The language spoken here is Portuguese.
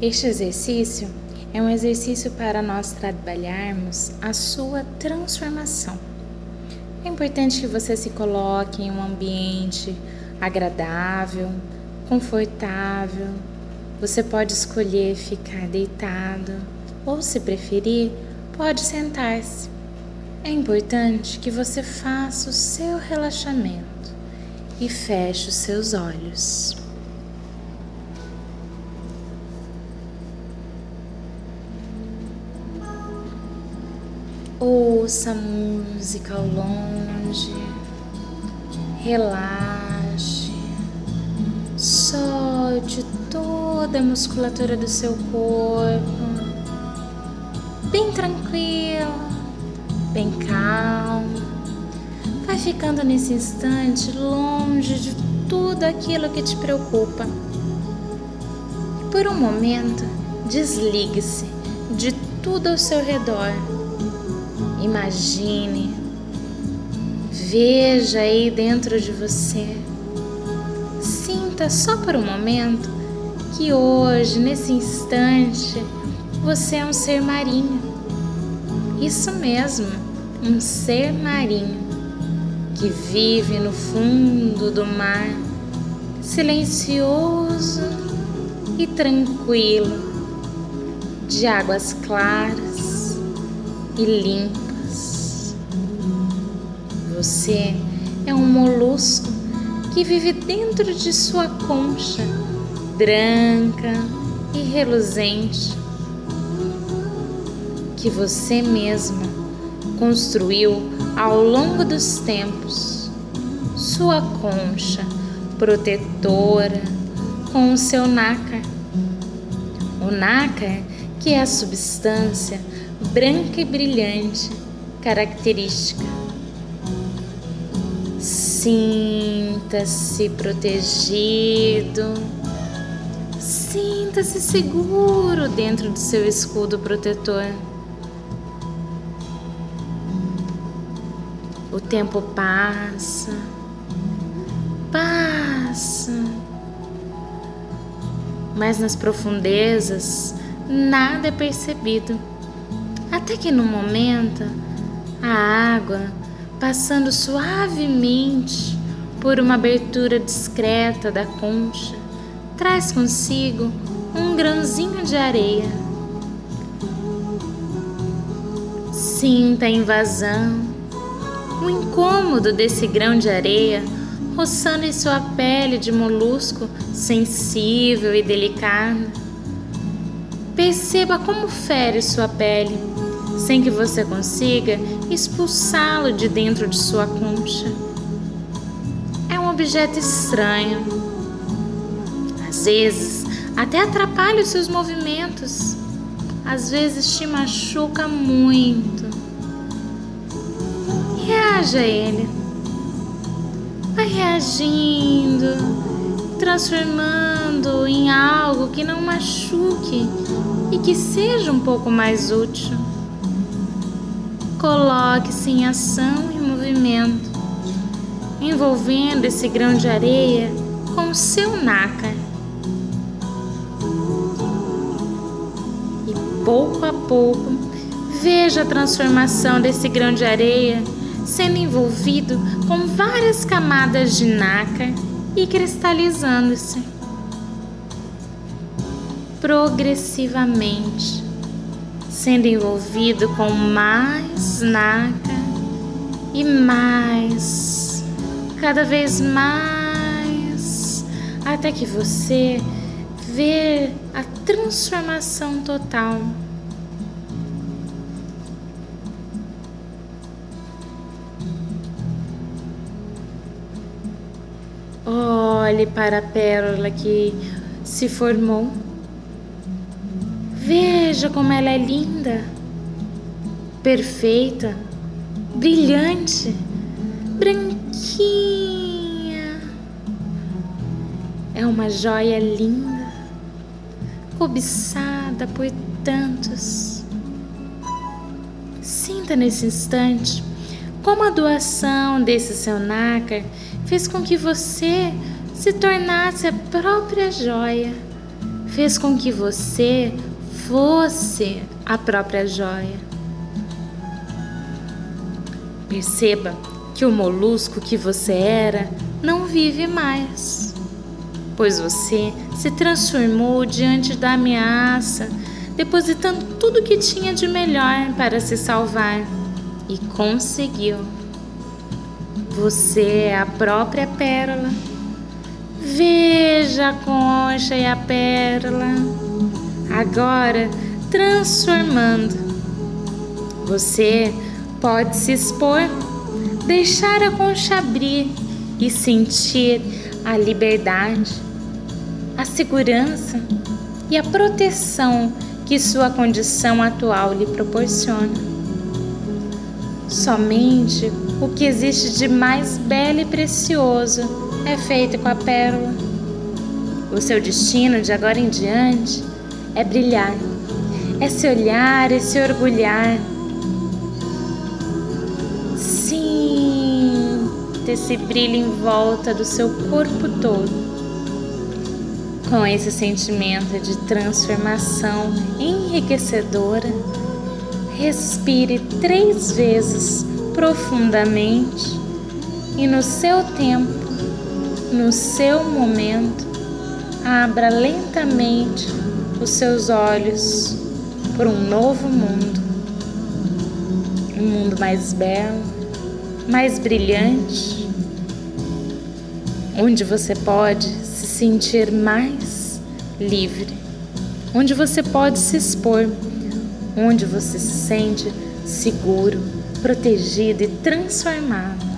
Este exercício é um exercício para nós trabalharmos a sua transformação. É importante que você se coloque em um ambiente agradável, confortável. Você pode escolher ficar deitado ou, se preferir, pode sentar-se. É importante que você faça o seu relaxamento e feche os seus olhos. Ouça a música ao longe, relaxe, solte toda a musculatura do seu corpo, bem tranquilo, bem calmo. Vai ficando nesse instante longe de tudo aquilo que te preocupa. Por um momento, desligue-se de tudo ao seu redor Imagine, veja aí dentro de você. Sinta só por um momento que hoje, nesse instante, você é um ser marinho. Isso mesmo, um ser marinho que vive no fundo do mar, silencioso e tranquilo, de águas claras e limpas. Você é um molusco que vive dentro de sua concha, branca e reluzente, que você mesma construiu ao longo dos tempos. Sua concha protetora com o seu nácar. O nácar, que é a substância branca e brilhante característica Sinta-se protegido. Sinta-se seguro dentro do seu escudo protetor. O tempo passa, passa, mas nas profundezas nada é percebido. Até que no momento a água passando suavemente por uma abertura discreta da concha, traz consigo um grãozinho de areia. Sinta a invasão, o incômodo desse grão de areia roçando em sua pele de molusco sensível e delicada. Perceba como fere sua pele sem que você consiga expulsá-lo de dentro de sua concha. É um objeto estranho. Às vezes, até atrapalha os seus movimentos. Às vezes te machuca muito. Reaja a ele. Vai reagindo, transformando em algo que não machuque e que seja um pouco mais útil. Coloque-se em ação e movimento, envolvendo esse grão de areia com seu nácar. E pouco a pouco, veja a transformação desse grão de areia sendo envolvido com várias camadas de nácar e cristalizando-se progressivamente sendo envolvido com mais nácar e mais, cada vez mais, até que você vê a transformação total. Olhe para a pérola que se formou Veja como ela é linda, perfeita, brilhante, branquinha. É uma joia linda, cobiçada por tantos. Sinta nesse instante como a doação desse seu nácar fez com que você se tornasse a própria joia fez com que você fosse a própria joia. Perceba que o molusco que você era não vive mais, pois você se transformou diante da ameaça, depositando tudo que tinha de melhor para se salvar e conseguiu. Você é a própria pérola. Veja a concha e a pérola, agora transformando. Você pode se expor, deixar a concha abrir e sentir a liberdade, a segurança e a proteção que sua condição atual lhe proporciona. Somente o que existe de mais belo e precioso é feito com a pérola. O seu destino de agora em diante é brilhar, é se olhar e se orgulhar esse brilho em volta do seu corpo todo. Com esse sentimento de transformação enriquecedora, respire três vezes profundamente e no seu tempo, no seu momento, abra lentamente os seus olhos por um novo mundo. Um mundo mais belo, mais brilhante, onde você pode se sentir mais livre, onde você pode se expor, onde você se sente seguro, protegido e transformado.